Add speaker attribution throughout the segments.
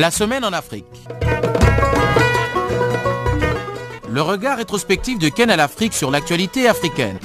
Speaker 1: La semaine en Afrique. Le regard rétrospectif de Ken à l'Afrique sur l'actualité africaine.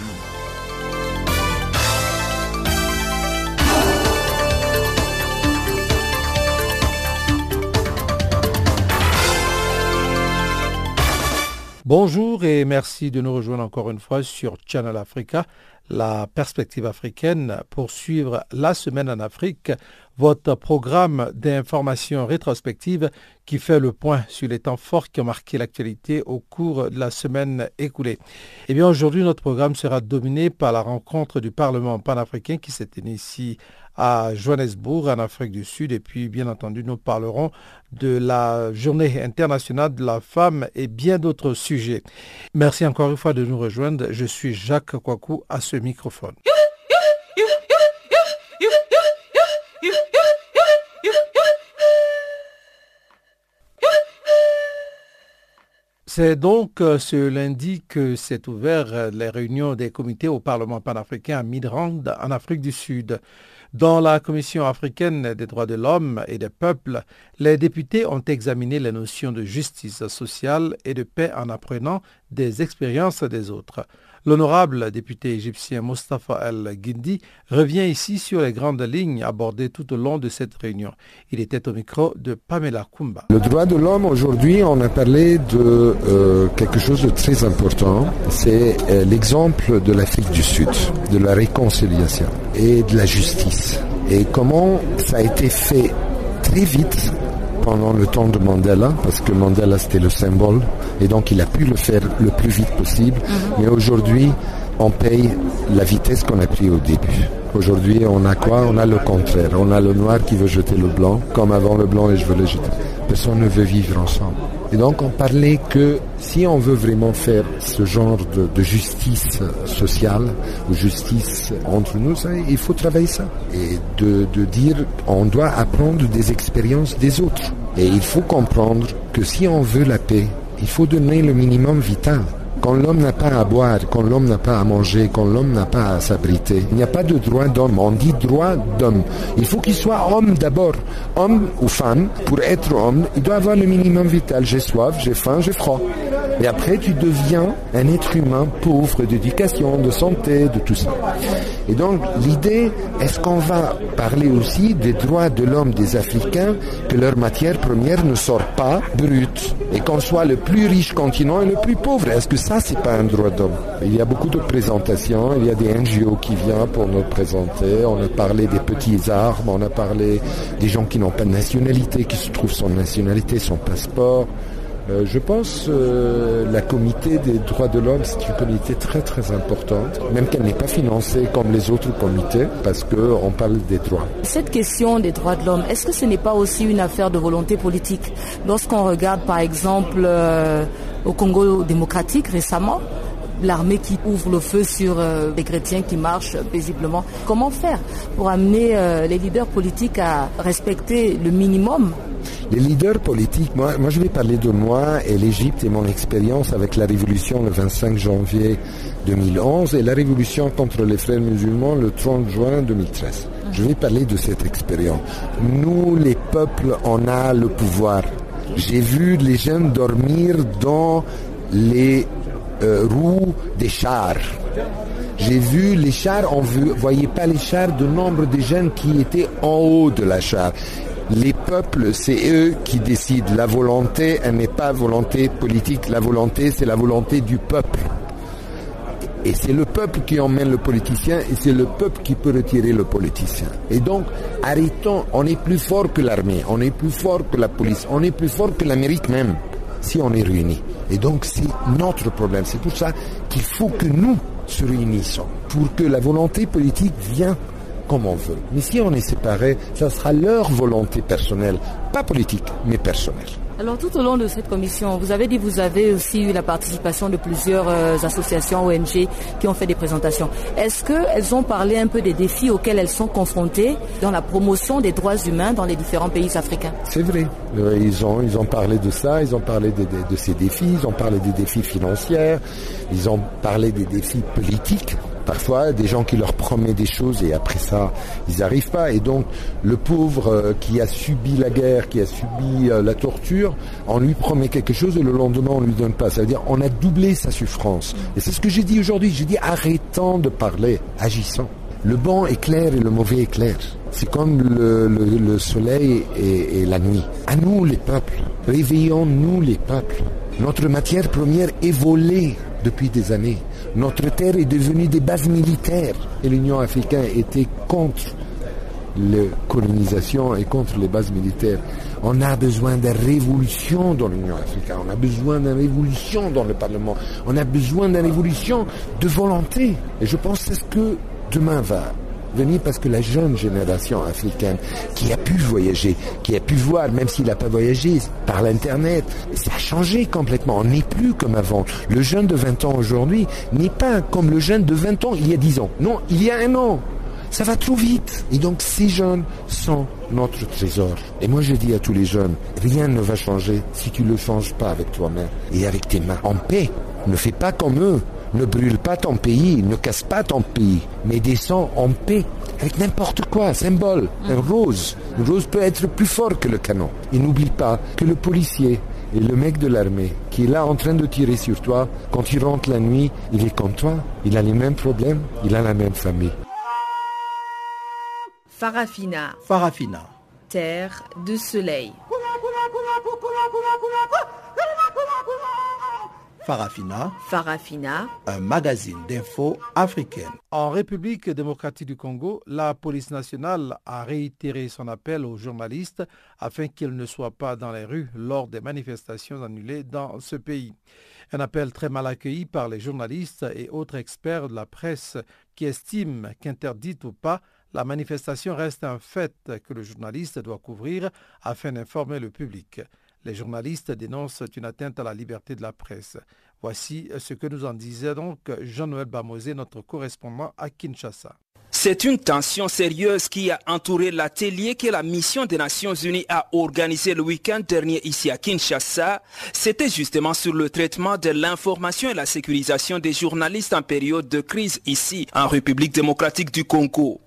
Speaker 2: Bonjour et merci de nous rejoindre encore une fois sur Channel Africa, la perspective africaine pour suivre la semaine en Afrique, votre programme d'information rétrospective qui fait le point sur les temps forts qui ont marqué l'actualité au cours de la semaine écoulée. Eh bien, aujourd'hui, notre programme sera dominé par la rencontre du Parlement panafricain qui s'est ici à Johannesburg, en Afrique du Sud. Et puis, bien entendu, nous parlerons de la Journée internationale de la femme et bien d'autres sujets. Merci encore une fois de nous rejoindre. Je suis Jacques Kwaku à ce microphone. C'est donc euh, ce lundi que s'est ouvert euh, les réunions des comités au Parlement panafricain à Midrand, en Afrique du Sud. Dans la Commission africaine des droits de l'homme et des peuples, les députés ont examiné les notions de justice sociale et de paix en apprenant des expériences des autres. L'honorable député égyptien Mustafa El-Guindi revient ici sur les grandes lignes abordées tout au long de cette réunion. Il était au micro de Pamela Kumba.
Speaker 3: Le droit de l'homme, aujourd'hui, on a parlé de euh, quelque chose de très important. C'est euh, l'exemple de l'Afrique du Sud, de la réconciliation et de la justice. Et comment ça a été fait très vite pendant le temps de Mandela, parce que Mandela c'était le symbole, et donc il a pu le faire le plus vite possible. Mhm. Mais aujourd'hui, on paye la vitesse qu'on a pris au début. Aujourd'hui, on a quoi? On a le contraire. On a le noir qui veut jeter le blanc, comme avant le blanc et je veux le jeter. Personne ne veut vivre ensemble. Et donc, on parlait que si on veut vraiment faire ce genre de, justice sociale ou justice entre nous, il faut travailler ça. Et de, de dire, on doit apprendre des expériences des autres. Et il faut comprendre que si on veut la paix, il faut donner le minimum vital. Quand l'homme n'a pas à boire, quand l'homme n'a pas à manger, quand l'homme n'a pas à s'abriter, il n'y a pas de droit d'homme. On dit droit d'homme. Il faut qu'il soit homme d'abord. Homme ou femme, pour être homme, il doit avoir le minimum vital. J'ai soif, j'ai faim, j'ai froid. Et après, tu deviens un être humain pauvre d'éducation, de santé, de tout ça. Et donc, l'idée, est-ce qu'on va parler aussi des droits de l'homme des Africains, que leur matière première ne sort pas brute, et qu'on soit le plus riche continent et le plus pauvre? Est-ce que ça, c'est pas un droit d'homme? Il y a beaucoup de présentations, il y a des NGO qui viennent pour nous présenter, on a parlé des petits armes, on a parlé des gens qui n'ont pas de nationalité, qui se trouvent sans nationalité, son passeport. Euh, je pense que euh, la comité des droits de l'homme, c'est une comité très très importante, même qu'elle n'est pas financée comme les autres comités, parce qu'on parle des droits.
Speaker 4: Cette question des droits de l'homme, est-ce que ce n'est pas aussi une affaire de volonté politique? Lorsqu'on regarde par exemple euh, au Congo démocratique récemment, l'armée qui ouvre le feu sur les chrétiens qui marchent paisiblement. Comment faire pour amener les leaders politiques à respecter le minimum?
Speaker 3: Les leaders politiques, moi, moi je vais parler de moi et l'Égypte et mon expérience avec la révolution le 25 janvier 2011 et la révolution contre les frères musulmans le 30 juin 2013. Je vais parler de cette expérience. Nous, les peuples, on a le pouvoir. J'ai vu les jeunes dormir dans les euh, des chars. J'ai vu les chars, on ne voyait pas les chars de nombre de jeunes qui étaient en haut de la char. Les peuples, c'est eux qui décident. La volonté, elle n'est pas volonté politique. La volonté, c'est la volonté du peuple. Et c'est le peuple qui emmène le politicien et c'est le peuple qui peut retirer le politicien. Et donc, arrêtons, on est plus fort que l'armée, on est plus fort que la police, on est plus fort que l'Amérique même, si on est réunis. Et donc, c'est notre problème. C'est pour ça qu'il faut que nous se réunissons, pour que la volonté politique vienne comme on veut. Mais si on est séparés, ça sera leur volonté personnelle, pas politique, mais personnelle.
Speaker 4: Alors tout au long de cette commission, vous avez dit vous avez aussi eu la participation de plusieurs euh, associations ONG qui ont fait des présentations. Est-ce qu'elles ont parlé un peu des défis auxquels elles sont confrontées dans la promotion des droits humains dans les différents pays africains?
Speaker 3: C'est vrai. Euh, ils, ont, parlé de ça, ils ont parlé de, de ces défis, ils ont parlé des défis financiers, ils ont parlé des défis politiques parfois des gens qui leur promettent des choses et après ça, ils n'arrivent pas. Et donc, le pauvre euh, qui a subi la guerre, qui a subi euh, la torture, on lui promet quelque chose et le lendemain, on lui donne pas. Ça veut dire, on a doublé sa souffrance. Et c'est ce que j'ai dit aujourd'hui. J'ai dit, arrêtons de parler, agissons. Le bon est clair et le mauvais est clair. C'est comme le, soleil et, et, la nuit. À nous les peuples, réveillons-nous les peuples. Notre matière première est volée depuis des années. Notre terre est devenue des bases militaires et l'Union africaine était contre la colonisation et contre les bases militaires. On a besoin de révolution dans l'Union africaine, on a besoin d'une révolution dans le Parlement, on a besoin d'une révolution de volonté. Et je pense que c'est ce que demain va venir parce que la jeune génération africaine qui a pu voyager, qui a pu voir, même s'il n'a pas voyagé, par l'Internet, ça a changé complètement. On n'est plus comme avant. Le jeune de 20 ans aujourd'hui n'est pas comme le jeune de 20 ans il y a 10 ans. Non, il y a un an. Ça va trop vite. Et donc ces jeunes sont notre trésor. Et moi je dis à tous les jeunes, rien ne va changer si tu ne le changes pas avec toi-même et avec tes mains. En paix, ne fais pas comme eux. Ne brûle pas ton pays, ne casse pas ton pays, mais descends en paix avec n'importe quoi, symbole, un rose. Une rose peut être plus fort que le canon. Et n'oublie pas que le policier et le mec de l'armée qui est là en train de tirer sur toi, quand il rentre la nuit, il est comme toi, il a les mêmes problèmes, il a la même famille.
Speaker 5: Farafina.
Speaker 2: Farafina.
Speaker 5: Terre de soleil.
Speaker 2: Farafina.
Speaker 5: Farafina.
Speaker 2: Un magazine d'infos africaine. En République démocratique du Congo, la police nationale a réitéré son appel aux journalistes afin qu'ils ne soient pas dans les rues lors des manifestations annulées dans ce pays. Un appel très mal accueilli par les journalistes et autres experts de la presse qui estiment qu'interdite ou pas, la manifestation reste un fait que le journaliste doit couvrir afin d'informer le public. Les journalistes dénoncent une atteinte à la liberté de la presse. Voici ce que nous en disait donc Jean-Noël Bamosé, notre correspondant à Kinshasa.
Speaker 6: C'est une tension sérieuse qui a entouré l'atelier que la mission des Nations Unies a organisé le week-end dernier ici à Kinshasa. C'était justement sur le traitement de l'information et la sécurisation des journalistes en période de crise ici en République démocratique du Congo.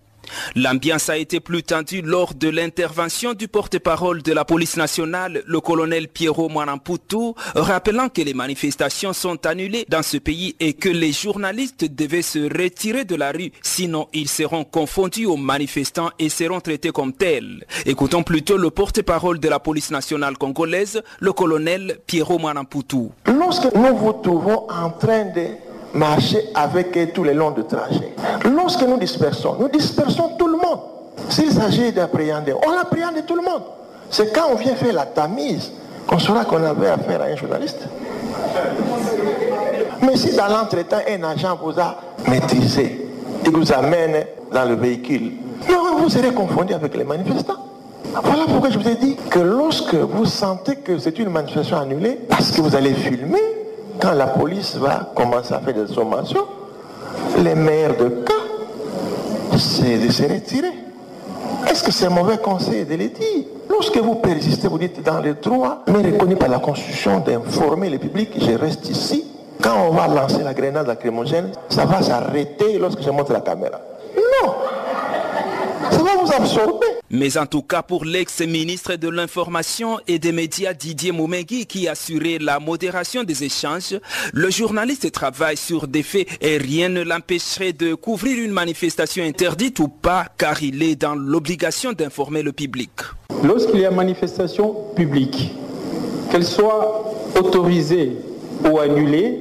Speaker 6: L'ambiance a été plus tendue lors de l'intervention du porte-parole de la police nationale, le colonel Pierrot Mwanamputu, rappelant que les manifestations sont annulées dans ce pays et que les journalistes devaient se retirer de la rue, sinon ils seront confondus aux manifestants et seront traités comme tels. Écoutons plutôt le porte-parole de la police nationale congolaise, le colonel Pierrot Mwanamputu.
Speaker 7: Lorsque nous vous trouvons en train de marcher avec eux tous les longs de trajet. Lorsque nous dispersons, nous dispersons tout le monde. S'il s'agit d'appréhender, on appréhende tout le monde. C'est quand on vient faire la tamise qu'on saura qu'on avait affaire à un journaliste. Mais si dans l'entretemps, un agent vous a maîtrisé et vous amène dans le véhicule, vous serez confondu avec les manifestants. Voilà pourquoi je vous ai dit que lorsque vous sentez que c'est une manifestation annulée, parce que vous allez filmer, quand la police va commencer à faire des sommations, les meilleurs de cas, c'est de se retirer. Est-ce que c'est mauvais conseil de le dire? Lorsque vous persistez, vous dites dans le droit, mais reconnu par la Constitution d'informer le public, je reste ici. Quand on va lancer la grenade lacrymogène, ça va s'arrêter lorsque je monte la caméra. Non Ça va vous absorber.
Speaker 6: Mais en tout cas pour l'ex-ministre de l'Information et des médias Didier Moumegui qui assurait la modération des échanges, le journaliste travaille sur des faits et rien ne l'empêcherait de couvrir une manifestation interdite ou pas car il est dans l'obligation d'informer le public.
Speaker 8: Lorsqu'il y a manifestation publique, qu'elle soit autorisée ou annulée,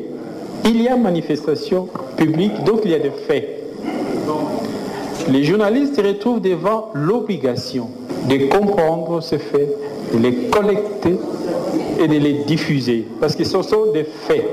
Speaker 8: il y a manifestation publique, donc il y a des faits. Les journalistes se retrouvent devant l'obligation de comprendre ces faits, de les collecter et de les diffuser, parce que ce sont des faits.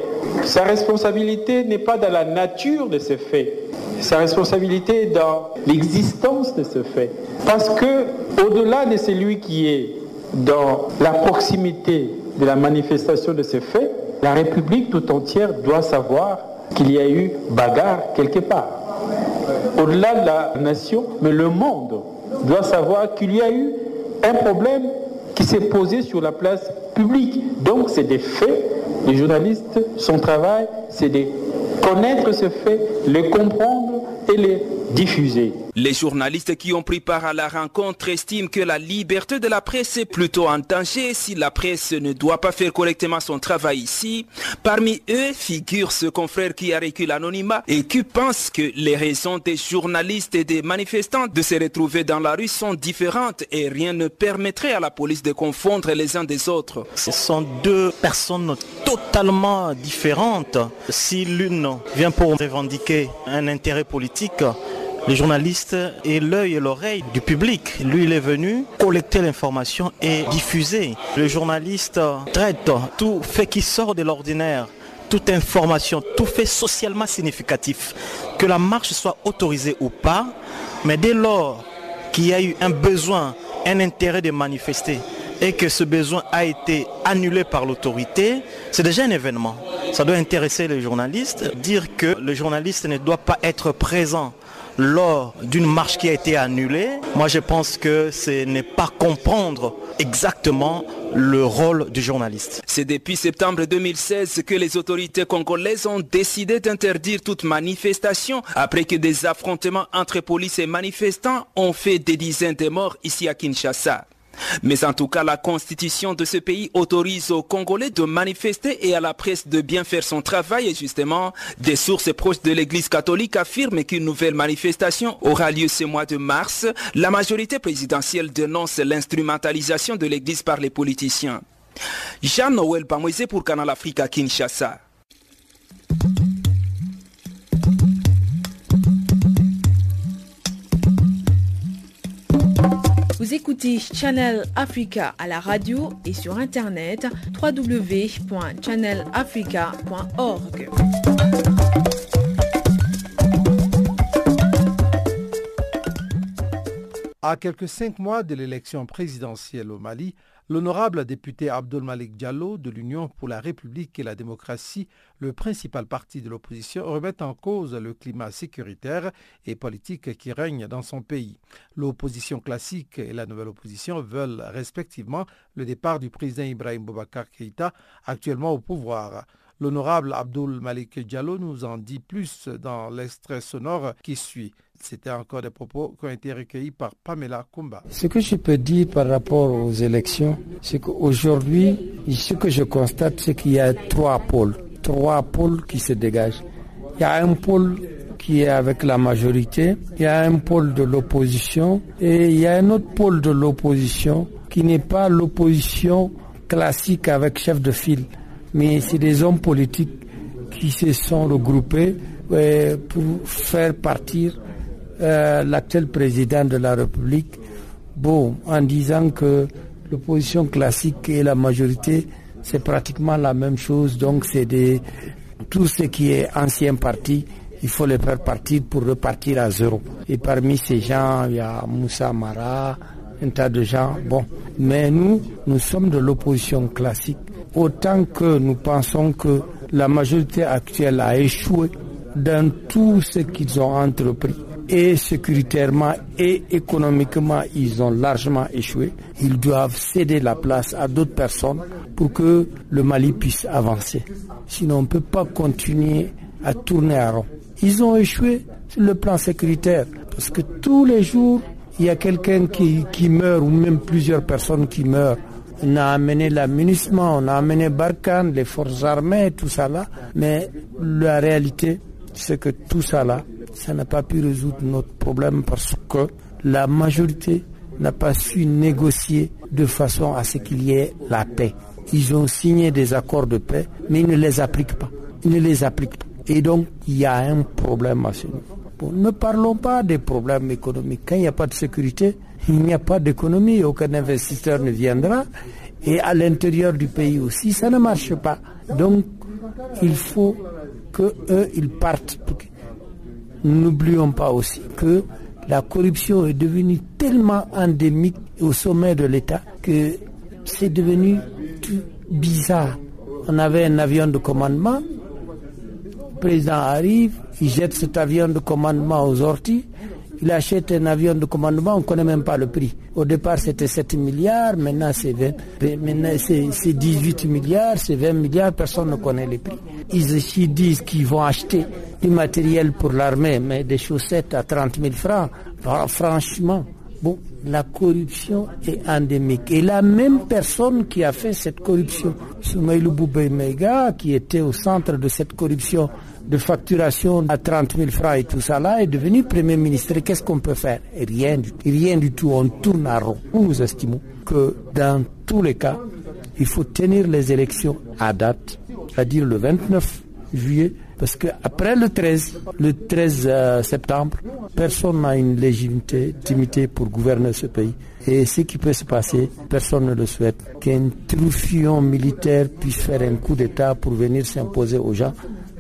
Speaker 8: Sa responsabilité n'est pas dans la nature de ces faits, sa responsabilité est dans l'existence de ce fait. Parce que, au-delà de celui qui est dans la proximité de la manifestation de ces faits, la République tout entière doit savoir qu'il y a eu bagarre quelque part au-delà de la nation, mais le monde doit savoir qu'il y a eu un problème qui s'est posé sur la place publique. Donc c'est des faits. Les journalistes, son travail, c'est de connaître ces faits, les comprendre et les
Speaker 6: Les journalistes qui ont pris part à la rencontre estiment que la liberté de la presse est plutôt en danger si la presse ne doit pas faire correctement son travail ici. Parmi eux figure ce confrère qui a récupéré l'anonymat et qui pense que les raisons des journalistes et des manifestants de se retrouver dans la rue sont différentes et rien ne permettrait à la police de confondre les uns des autres.
Speaker 9: Ce sont deux personnes totalement différentes. Si l'une vient pour revendiquer un intérêt politique, le journaliste est l'œil et l'oreille du public. Lui, il est venu collecter l'information et diffuser. Le journaliste traite tout fait qui sort de l'ordinaire toute information, tout fait socialement significatif, que la marche soit autorisée ou pas, mais dès lors qu'il y a eu un besoin, un intérêt de manifester et que ce besoin a été annulé par l'autorité, c'est déjà un événement. Ça doit intéresser les journalistes, dire que le journaliste ne doit pas être présent lors d'une marche qui a été annulée, moi je pense que ce n'est pas comprendre exactement le rôle du journaliste.
Speaker 6: C'est depuis septembre 2016 que les autorités congolaises ont décidé d'interdire toute manifestation après que des affrontements entre police et manifestants ont fait des dizaines de morts ici à Kinshasa. Mais en tout cas, la constitution de ce pays autorise aux Congolais de manifester et à la presse de bien faire son travail. Et justement, des sources proches de l'Église catholique affirment qu'une nouvelle manifestation aura lieu ce mois de mars. La majorité présidentielle dénonce l'instrumentalisation de l'Église par les politiciens. Jean-Noël Pamoisé pour Canal Africa Kinshasa.
Speaker 5: Vous écoutez Channel Africa à la radio et sur internet www.channelafrica.org.
Speaker 2: À quelques cinq mois de l'élection présidentielle au Mali, l'honorable député Abdul Malik Diallo de l'Union pour la République et la démocratie, le principal parti de l'opposition, remet en cause le climat sécuritaire et politique qui règne dans son pays. L'opposition classique et la nouvelle opposition veulent respectivement le départ du président Ibrahim Boubacar Keïta, actuellement au pouvoir. L'honorable Abdul Malik Diallo nous en dit plus dans l'extrait sonore qui suit. C'était encore des propos qui ont été recueillis par Pamela Kumba.
Speaker 10: Ce que je peux dire par rapport aux élections, c'est qu'aujourd'hui, ce que je constate, c'est qu'il y a trois pôles, trois pôles qui se dégagent. Il y a un pôle qui est avec la majorité, il y a un pôle de l'opposition et il y a un autre pôle de l'opposition qui n'est pas l'opposition classique avec chef de file, mais c'est des hommes politiques qui se sont regroupés pour faire partir euh, l'actuel président de la République, bon, en disant que l'opposition classique et la majorité, c'est pratiquement la même chose. Donc, c'est des tout ce qui est ancien parti, il faut les faire partir pour repartir à zéro. Et parmi ces gens, il y a Moussa Mara, un tas de gens. Bon, mais nous, nous sommes de l'opposition classique. Autant que nous pensons que la majorité actuelle a échoué dans tout ce qu'ils ont entrepris et sécuritairement et économiquement, ils ont largement échoué. Ils doivent céder la place à d'autres personnes pour que le Mali puisse avancer. Sinon, on ne peut pas continuer à tourner à rond. Ils ont échoué sur le plan sécuritaire parce que tous les jours, il y a quelqu'un qui, qui meurt ou même plusieurs personnes qui meurent. On a amené l'amunissement, on a amené Barkhane, les forces armées, tout ça là. Mais la réalité, c'est que tout ça là, ça n'a pas pu résoudre notre problème parce que la majorité n'a pas su négocier de façon à ce qu'il y ait la paix. Ils ont signé des accords de paix, mais ils ne les appliquent pas. Ils ne les appliquent pas. Et donc, il y a un problème à ce niveau. Ne parlons pas des problèmes économiques. Quand il n'y a pas de sécurité, il n'y a pas d'économie, aucun investisseur ne viendra. Et à l'intérieur du pays aussi, ça ne marche pas. Donc, il faut que eux, ils partent. N'oublions pas aussi que la corruption est devenue tellement endémique au sommet de l'État que c'est devenu bizarre. On avait un avion de commandement, le président arrive, il jette cet avion de commandement aux orties, il achète un avion de commandement, on ne connaît même pas le prix. Au départ, c'était 7 milliards, maintenant c'est 18 milliards, c'est 20 milliards, personne ne connaît les prix. Ils disent qu'ils vont acheter du matériel pour l'armée, mais des chaussettes à 30 000 francs. Franchement, bon, la corruption est endémique. Et la même personne qui a fait cette corruption, Soumaïlou Boubé Mega, qui était au centre de cette corruption de facturation à 30 000 francs et tout ça là, est devenu Premier ministre. Qu'est-ce qu'on peut faire? Rien du, rien du tout. On tourne à rond. Nous estimons que dans tous les cas, il faut tenir les élections à date, c'est-à-dire le 29 juillet, parce qu'après le 13, le 13 euh, septembre, personne n'a une légitimité pour gouverner ce pays. Et ce qui peut se passer, personne ne le souhaite. Qu'un truffion militaire puisse faire un coup d'État pour venir s'imposer aux gens,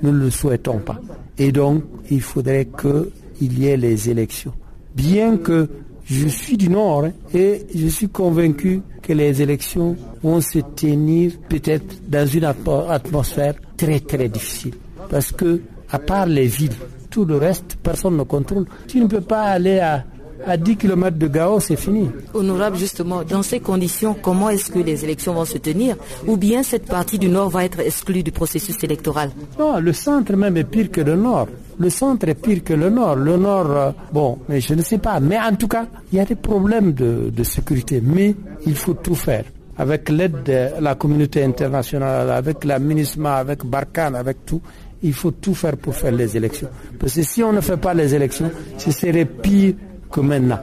Speaker 10: nous ne le souhaitons pas. Et donc, il faudrait qu'il y ait les élections. Bien que je suis du Nord hein, et je suis convaincu que les élections vont se tenir peut-être dans une atmosphère très très difficile. Parce que, à part les villes, tout le reste, personne ne contrôle. Tu ne peux pas aller à, à 10 km de Gao, c'est fini.
Speaker 4: Honorable, justement, dans ces conditions, comment est-ce que les élections vont se tenir? Ou bien cette partie du Nord va être exclue du processus électoral?
Speaker 10: Non, le centre même est pire que le Nord. Le centre est pire que le Nord. Le Nord, euh, bon, mais je ne sais pas. Mais en tout cas, il y a des problèmes de, de sécurité. Mais il faut tout faire avec l'aide de la communauté internationale, avec la MINISMA, avec Barkhane, avec tout, il faut tout faire pour faire les élections. Parce que si on ne fait pas les élections, ce serait pire que maintenant.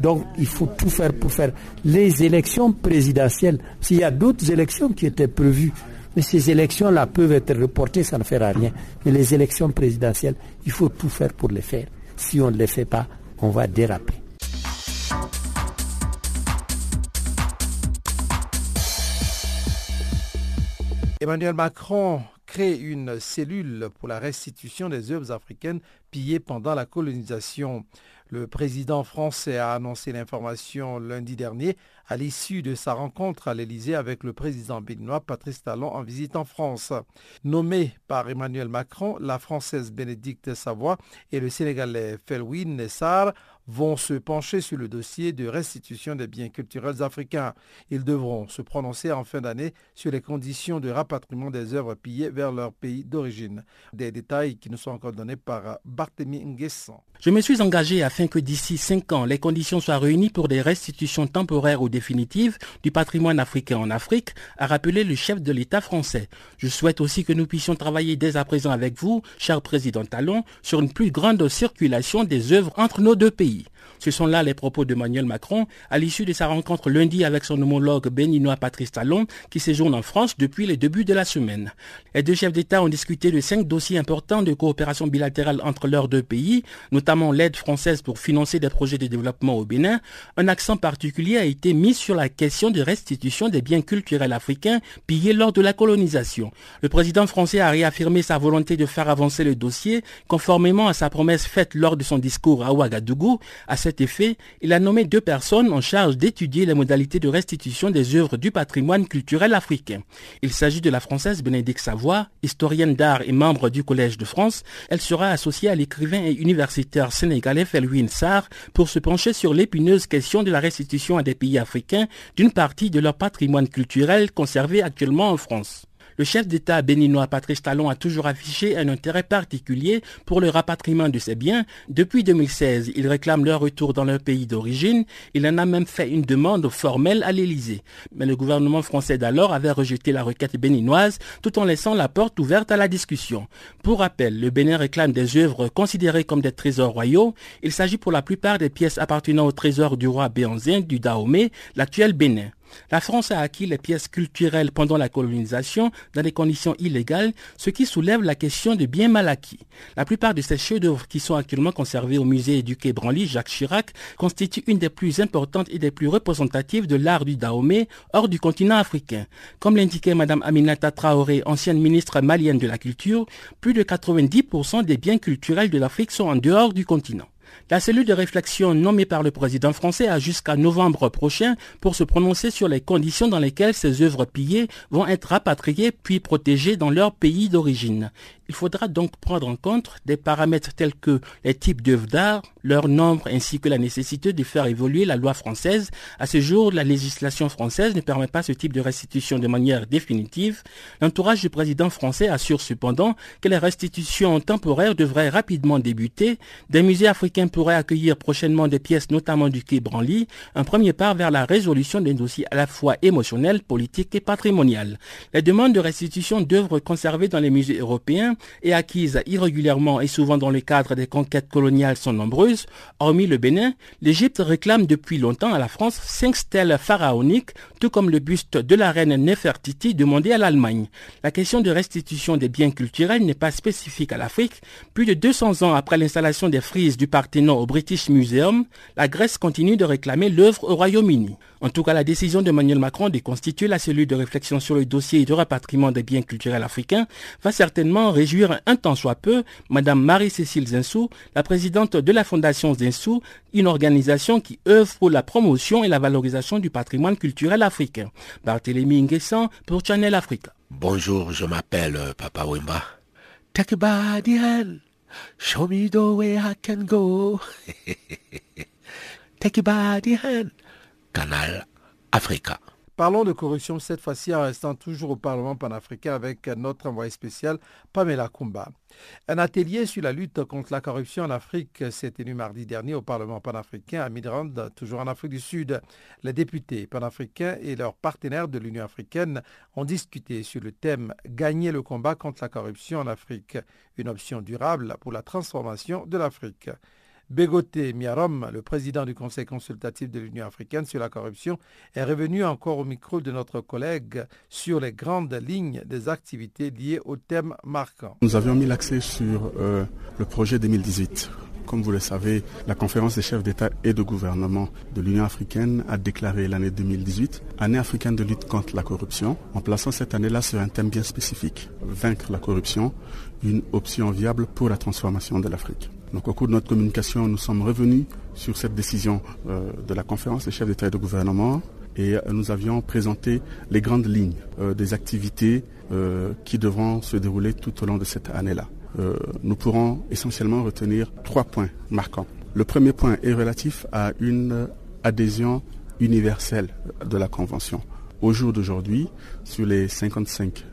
Speaker 10: Donc il faut tout faire pour faire les élections présidentielles. S'il y a d'autres élections qui étaient prévues, mais ces élections-là peuvent être reportées, ça ne fera rien. Mais les élections présidentielles, il faut tout faire pour les faire. Si on ne les fait pas, on va déraper.
Speaker 2: Emmanuel Macron crée une cellule pour la restitution des œuvres africaines pillées pendant la colonisation. Le président français a annoncé l'information lundi dernier à l'issue de sa rencontre à l'Élysée avec le président béninois Patrice Talon en visite en France. Nommé par Emmanuel Macron, la française Bénédicte Savoie et le sénégalais Felwin Nessar vont se pencher sur le dossier de restitution des biens culturels africains. Ils devront se prononcer en fin d'année sur les conditions de rapatriement des œuvres pillées vers leur pays d'origine. Des détails qui nous sont encore donnés par Barthélemy Nguesson.
Speaker 11: Je me suis engagé afin que d'ici cinq ans, les conditions soient réunies pour des restitutions temporaires ou définitives du patrimoine africain en Afrique, a rappelé le chef de l'État français. Je souhaite aussi que nous puissions travailler dès à présent avec vous, cher président Talon, sur une plus grande circulation des œuvres entre nos deux pays. Ce sont là les propos d'Emmanuel Macron à l'issue de sa rencontre lundi avec son homologue béninois Patrice Talon qui séjourne en France depuis le début de la semaine. Les deux chefs d'État ont discuté de cinq dossiers importants de coopération bilatérale entre leurs deux pays, notamment l'aide française pour financer des projets de développement au Bénin. Un accent particulier a été mis sur la question de restitution des biens culturels africains pillés lors de la colonisation. Le président français a réaffirmé sa volonté de faire avancer le dossier conformément à sa promesse faite lors de son discours à Ouagadougou cet effet, il a nommé deux personnes en charge d'étudier les modalités de restitution des œuvres du patrimoine culturel africain. Il s'agit de la française Bénédicte Savoie, historienne d'art et membre du Collège de France. Elle sera associée à l'écrivain et universitaire sénégalais Felwin Sarr pour se pencher sur l'épineuse question de la restitution à des pays africains d'une partie de leur patrimoine culturel conservé actuellement en France. Le chef d'État béninois Patrice Talon a toujours affiché un intérêt particulier pour le rapatriement de ces biens. Depuis 2016, il réclame leur retour dans leur pays d'origine. Il en a même fait une demande formelle à l'Élysée. Mais le gouvernement français d'alors avait rejeté la requête béninoise tout en laissant la porte ouverte à la discussion. Pour rappel, le Bénin réclame des œuvres considérées comme des trésors royaux. Il s'agit pour la plupart des pièces appartenant au trésor du roi Béanzin du Dahomey, l'actuel Bénin. La France a acquis les pièces culturelles pendant la colonisation dans des conditions illégales, ce qui soulève la question de biens mal acquis. La plupart de ces chefs-d'œuvre qui sont actuellement conservés au musée du Quai Branly Jacques Chirac constituent une des plus importantes et des plus représentatives de l'art du Dahomey hors du continent africain. Comme l'indiquait Mme Aminata Traoré, ancienne ministre malienne de la Culture, plus de 90% des biens culturels de l'Afrique sont en dehors du continent. La cellule de réflexion nommée par le président français a jusqu'à novembre prochain pour se prononcer sur les conditions dans lesquelles ces œuvres pillées vont être rapatriées puis protégées dans leur pays d'origine. Il faudra donc prendre en compte des paramètres tels que les types d'œuvres d'art, leur nombre ainsi que la nécessité de faire évoluer la loi française. À ce jour, la législation française ne permet pas ce type de restitution de manière définitive. L'entourage du président français assure cependant que les restitutions temporaires devraient rapidement débuter. Des musées africains pourraient accueillir prochainement des pièces notamment du quai Branly, un premier pas vers la résolution d'un dossier à la fois émotionnel, politique et patrimonial. Les demandes de restitution d'œuvres conservées dans les musées européens et acquises irrégulièrement et souvent dans le cadre des conquêtes coloniales sont nombreuses. Hormis le Bénin, l'Égypte réclame depuis longtemps à la France cinq stèles pharaoniques, tout comme le buste de la reine Nefertiti demandé à l'Allemagne. La question de restitution des biens culturels n'est pas spécifique à l'Afrique. Plus de 200 ans après l'installation des frises du Parthénon au British Museum, la Grèce continue de réclamer l'œuvre au Royaume-Uni. En tout cas, la décision d'Emmanuel Macron de constituer la cellule de réflexion sur le dossier de rapatriement des biens culturels africains va certainement réjouir un temps soit peu Madame Marie-Cécile Zinsou, la présidente de la Fondation Zinsou, une organisation qui œuvre pour la promotion et la valorisation du patrimoine culturel africain. Barthélémy Nguessan pour Channel Africa.
Speaker 12: Bonjour, je m'appelle euh, Papa Wimba. Take a body hand, show me the way I can go. Canal Africa.
Speaker 2: Parlons de corruption cette fois-ci en restant toujours au Parlement panafricain avec notre envoyé spécial Pamela Kumba. Un atelier sur la lutte contre la corruption en Afrique s'est tenu mardi dernier au Parlement panafricain à Midrand, toujours en Afrique du Sud. Les députés panafricains et leurs partenaires de l'Union africaine ont discuté sur le thème Gagner le combat contre la corruption en Afrique, une option durable pour la transformation de l'Afrique. Bégoté Miarom, le président du Conseil consultatif de l'Union africaine sur la corruption, est revenu encore au micro de notre collègue sur les grandes lignes des activités liées au thème marquant.
Speaker 13: Nous avions mis l'accès sur euh, le projet 2018. Comme vous le savez, la conférence des chefs d'État et de gouvernement de l'Union africaine a déclaré l'année 2018 année africaine de lutte contre la corruption, en plaçant cette année-là sur un thème bien spécifique, vaincre la corruption, une option viable pour la transformation de l'Afrique. Donc au cours de notre communication, nous sommes revenus sur cette décision euh, de la conférence des chefs d'État et de gouvernement et euh, nous avions présenté les grandes lignes euh, des activités qui devront se dérouler tout au long de cette année-là. nous pourrons essentiellement retenir trois points marquants. Le premier point est relatif à une adhésion universelle de la Convention. Au jour d'aujourd'hui, sur les 55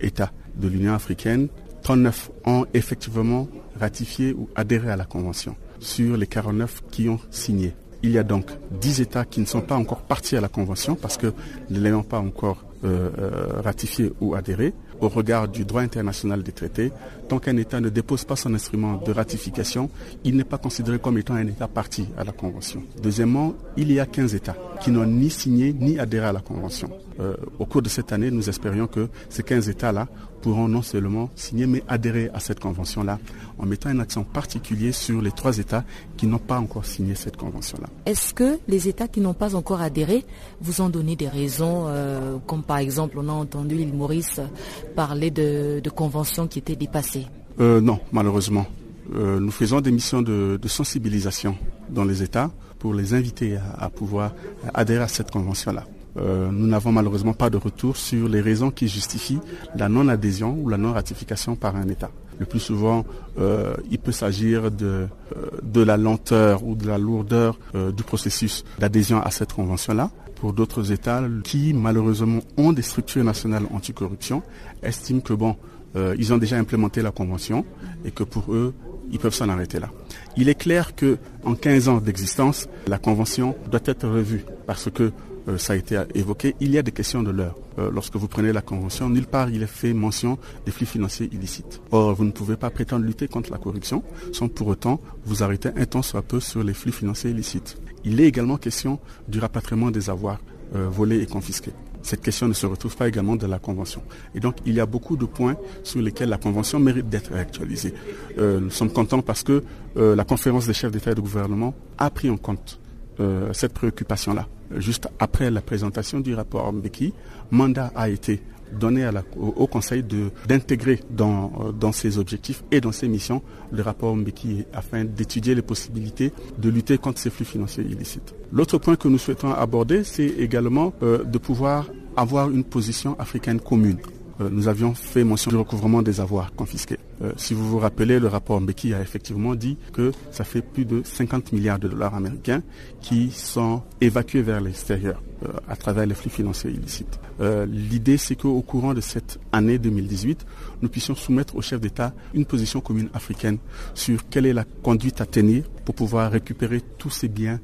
Speaker 13: États de l'Union africaine, 39 ont effectivement ratifié ou adhéré à la Convention sur les 49 qui ont signé. Il y a donc 10 États qui ne sont pas encore partis à la Convention parce que ne l'ayant pas encore euh, euh, ratifié ou adhéré au regard du droit international des traités. Tant qu'un État ne dépose pas son instrument de ratification, il n'est pas considéré comme étant un État parti à la Convention. Deuxièmement, il y a 15 États qui n'ont ni signé ni adhéré à la Convention. Euh, au cours de cette année, nous espérions que ces 15 États-là pourront non seulement signer, mais adhérer à cette convention-là, en mettant un accent particulier sur les trois États qui n'ont pas encore signé cette convention-là.
Speaker 4: Est-ce que les États qui n'ont pas encore adhéré vous ont donné des raisons, euh, comme par exemple, on a entendu l'île Maurice parler de, conventions qui étaient dépassées?
Speaker 13: Euh, Non, malheureusement. Euh, nous faisons des missions de, sensibilisation dans les États pour les inviter à pouvoir adhérer à cette convention-là. Euh, nous n'avons malheureusement pas de retour sur les raisons qui justifient la non-adhésion ou la non-ratification par un État. Le plus souvent, euh, il peut s'agir de, euh, de la lenteur ou de la lourdeur du processus d'adhésion à cette convention-là. Pour d'autres États qui, malheureusement, ont des structures nationales anticorruption, estiment que, bon, ils ont déjà implémenté la convention et que pour eux, ils peuvent s'en arrêter là. Il est clair que en 15 ans d'existence, la convention doit être revue parce que euh, ça a été évoqué, il y a des questions de l'heure. Euh, lorsque vous prenez la Convention, nulle part il est fait mention des flux financiers illicites. Or, vous ne pouvez pas prétendre lutter contre la corruption sans pour autant vous arrêter un temps soit peu sur les flux financiers illicites. Il est également question du rapatriement des avoirs euh, volés et confisqués cette question ne se retrouve pas également dans la Convention. Et donc, il y a beaucoup de points sur lesquels la Convention mérite d'être réactualisée. nous sommes contents parce que la conférence des chefs d'État et de gouvernement a pris en compte cette préoccupation-là juste après la présentation du rapport Mbeki, mandat a été donné au, Conseil d'intégrer dans, euh, dans ses objectifs et dans ses missions le rapport Mbeki afin d'étudier les possibilités de lutter contre ces flux financiers illicites. L'autre point que nous souhaitons aborder, c'est également euh, de pouvoir avoir une position africaine commune euh, nous avions fait mention du recouvrement des avoirs confisqués. Euh, si vous vous rappelez, le rapport Mbeki a effectivement dit que ça fait plus de 50 milliards de dollars américains qui sont évacués vers l'extérieur à travers les flux financiers illicites. L'idée, c'est qu'au courant de cette année 2018, nous puissions soumettre au chef d'État une position commune africaine sur quelle est la conduite à tenir pour pouvoir récupérer tous ces biens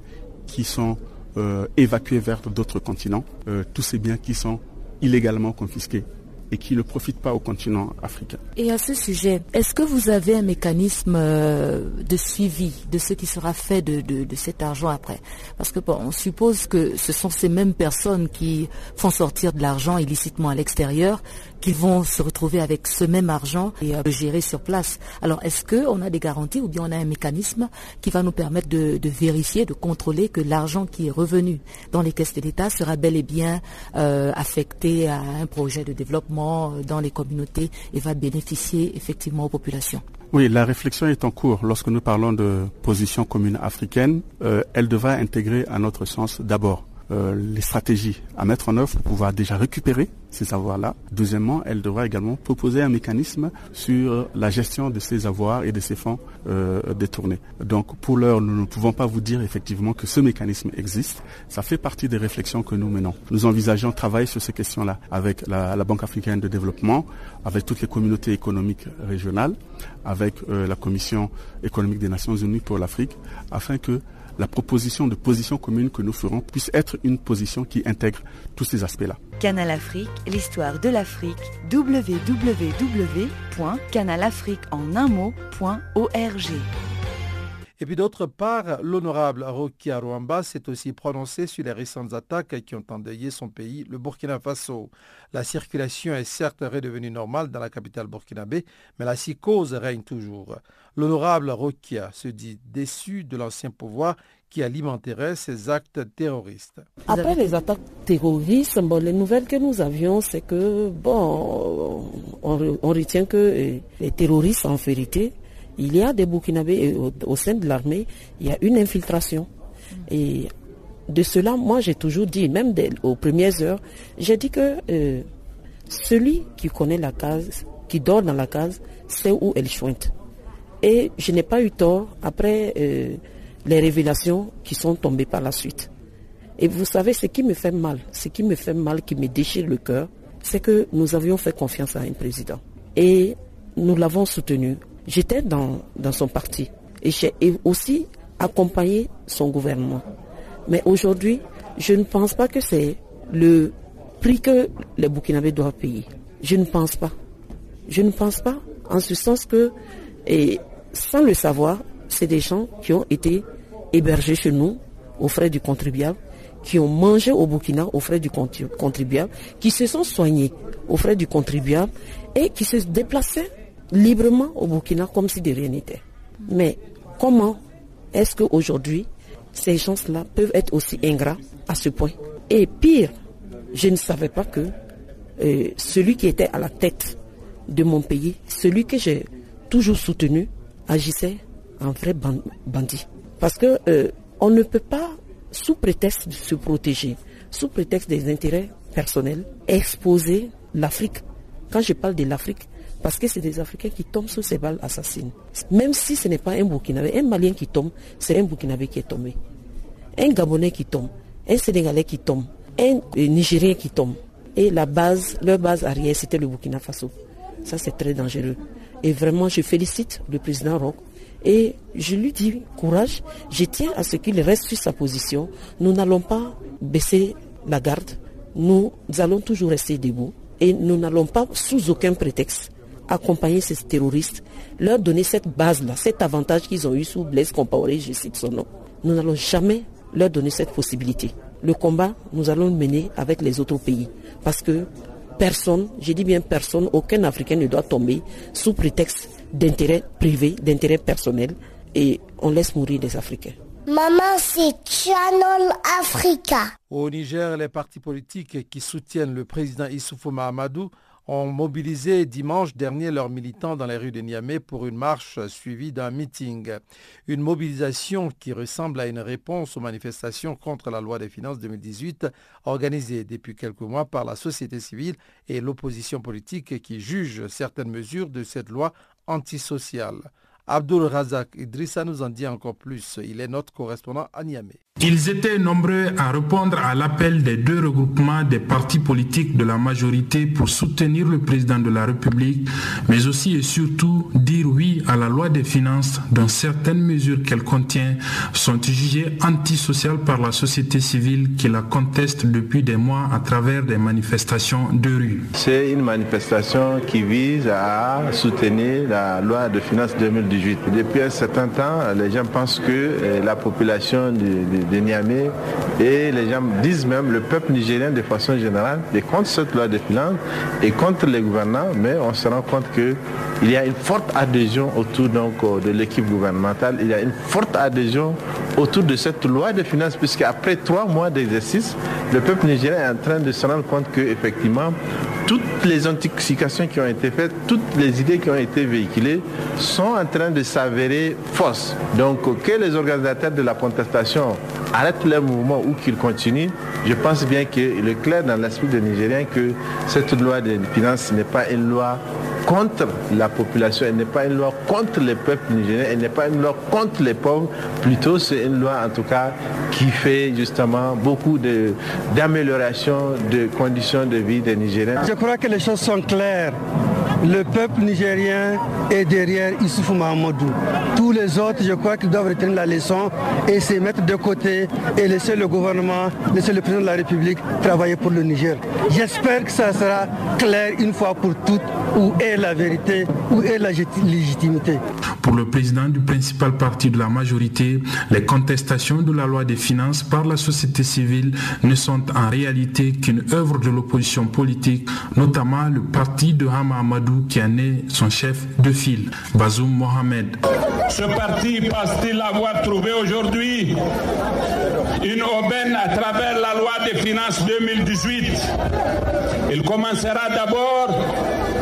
Speaker 13: qui sont euh, évacués vers d'autres continents, euh, tous ces biens qui sont illégalement confisqués et qui ne profitent pas au continent africain.
Speaker 4: Et à ce sujet, est-ce que vous avez un mécanisme euh, de suivi de ce qui sera fait de, de, cet argent après? Parce que bon, on suppose que ce sont ces mêmes personnes qui font sortir de l'argent illicitement à l'extérieur qui vont se retrouver avec ce même argent et euh, le gérer sur place. Alors, est-ce qu'on a des garanties ou bien on a un mécanisme qui va nous permettre de, vérifier, de contrôler que l'argent qui est revenu dans les caisses de l'État sera bel et bien euh, affecté à un projet de développement euh, dans les communautés et va bénéficier effectivement aux populations?
Speaker 13: Oui, la réflexion est en cours. Lorsque nous parlons de position commune africaine, elle devra intégrer, à notre sens, d'abord euh, les stratégies à mettre en œuvre pour pouvoir déjà récupérer ces avoirs-là. Deuxièmement, elle devra également proposer un mécanisme sur la gestion de ces avoirs et de ces fonds euh, détournés. Donc pour l'heure, nous ne pouvons pas vous dire effectivement que ce mécanisme existe. Ça fait partie des réflexions que nous menons. Nous envisageons travailler sur ces questions-là avec la, Banque africaine de développement, avec toutes les communautés économiques régionales, avec euh, la Commission économique des Nations Unies pour l'Afrique, afin que la proposition de position commune que nous ferons puisse être une position qui intègre tous ces aspects-là.
Speaker 14: Canal Afrique, l'histoire de l'Afrique, www.canalafriqueenunmot.org.
Speaker 2: Et puis d'autre part, l'honorable Roki Arouamba s'est aussi prononcé sur les récentes attaques qui ont endeuillé son pays, le Burkina Faso. La circulation est certes redevenue normale dans la capitale burkinabé, mais la psychose règne toujours. L'honorable Rokia se dit déçu de l'ancien pouvoir qui alimenterait ces actes terroristes.
Speaker 15: Après les attaques terroristes, les nouvelles que nous avions, c'est que, bon, on, on retient que les terroristes, en vérité, il y a des Burkinabés au, au sein de l'armée, il y a une infiltration. Et de cela, moi j'ai toujours dit, même aux premières heures, j'ai dit que euh, celui qui connaît la case, qui dort dans la case, sait où elle chointe. Et je n'ai pas eu tort après euh, les révélations qui sont tombées par la suite. Et vous savez, ce qui me fait mal, ce qui me fait mal, qui me déchire le cœur, c'est que nous avions fait confiance à un président. Et nous l'avons soutenu J'étais dans, dans son parti et j'ai aussi accompagné son gouvernement. Mais aujourd'hui, je ne pense pas que c'est le prix que les Burkinabés doivent payer. Je ne pense pas. Je ne pense pas en ce sens que, et sans le savoir, c'est des gens qui ont été hébergés chez nous aux frais du contribuable, qui ont mangé au Burkina aux frais du contribuable, qui se sont soignés aux frais du contribuable et qui se déplaçaient librement au Burkina comme si de rien n'était. Mais comment est-ce qu'aujourd'hui, ces gens-là peuvent être aussi ingrats à ce point? Et pire, je ne savais pas que euh, celui qui était à la tête de mon pays, celui que j'ai toujours soutenu, agissait en vrai bandit. Parce que euh, on ne peut pas, sous prétexte de se protéger, sous prétexte des intérêts personnels, exposer l'Afrique. Quand je parle de l'Afrique, parce que c'est des Africains qui tombent sous ces balles assassines. Même si ce n'est pas un Burkinabé, un Malien qui tombe, c'est un Burkinabé qui est tombé. Un Gabonais qui tombe, un Sénégalais qui tombe, un Nigérien qui tombe. Et la base, leur base arrière, c'était le Burkina Faso. Ça, c'est très dangereux. Et vraiment, je félicite le président Rock. Et je lui dis courage, je tiens à ce qu'il reste sur sa position. Nous n'allons pas baisser la garde. Nous allons toujours rester debout. Et nous n'allons pas, sous aucun prétexte, accompagner ces terroristes, leur donner cette base-là, cet avantage qu'ils ont eu sous Blaise Compaoré, je cite son nom. Nous n'allons jamais leur donner cette possibilité. Le combat, nous allons le mener avec les autres pays. Parce que personne, je dis bien personne, aucun Africain ne doit tomber sous prétexte d'intérêt privé, d'intérêt personnel, et on laisse mourir les Africains.
Speaker 16: Maman, c'est Channel Africa.
Speaker 2: Au Niger, les partis politiques qui soutiennent le président Issoufou Mahamadou ont mobilisé dimanche dernier leurs militants dans les rues de Niamey pour une marche suivie d'un meeting. Une mobilisation qui ressemble à une réponse aux manifestations contre la loi des finances 2018 organisée depuis quelques mois par la société civile et l'opposition politique qui jugent certaines mesures de cette loi antisociale. Abdul Razak Idrissa nous en dit encore plus. Il est notre correspondant à Niamey.
Speaker 17: Ils étaient nombreux à répondre à l'appel des deux regroupements des partis politiques de la majorité pour soutenir le président de la République, mais aussi et surtout dire oui à la loi des finances dont certaines mesures qu'elle contient sont jugées antisociales par la société civile qui la conteste depuis des mois à travers des manifestations de rue.
Speaker 18: C'est une manifestation qui vise à soutenir la loi de finances 2018. Depuis un certain temps, les gens pensent que euh, la population de de Niamey. Et les gens disent même le peuple nigérien de façon générale est contre cette loi de finances et contre les gouvernants, mais on se rend compte qu'il y a une forte adhésion autour donc, euh, de l'équipe gouvernementale, il y a une forte adhésion autour de cette loi de finances, puisque après trois mois d'exercice, le peuple nigérien est en train de se rendre compte qu'effectivement, toutes les intoxications qui ont été faites, toutes les idées qui ont été véhiculées sont en train de s'avérer fausses. Donc que les organisateurs de la contestation arrêtent leur mouvement ou qu'ils continuent, je pense bien qu'il est clair dans l'esprit des Nigériens que cette loi de finances n'est pas une loi contre la population, elle n'est pas une loi contre les peuples nigériens, elle n'est pas une loi contre les pauvres, plutôt c'est une loi en tout cas qui fait justement beaucoup d'amélioration de, conditions de vie des Nigériens.
Speaker 19: Je crois que les choses sont claires. Le peuple nigérien est derrière Issoufou Mahamadou. Tous les autres, je crois qu'ils doivent retenir la leçon et se mettre de côté et laisser le gouvernement, laisser le président de la République travailler pour le Niger. J'espère que ça sera clair une fois pour toutes où est la vérité, où est la légitimité.
Speaker 17: Pour le président du principal parti de la majorité, les contestations de la loi des finances par la société civile ne sont en réalité qu'une œuvre de l'opposition politique, notamment le parti de Hama Amadou qui en est son chef de file, Bazoum Mohamed.
Speaker 20: Ce parti pense-t-il avoir trouvé aujourd'hui une aubaine à travers la loi des finances 2018 Il commencera d'abord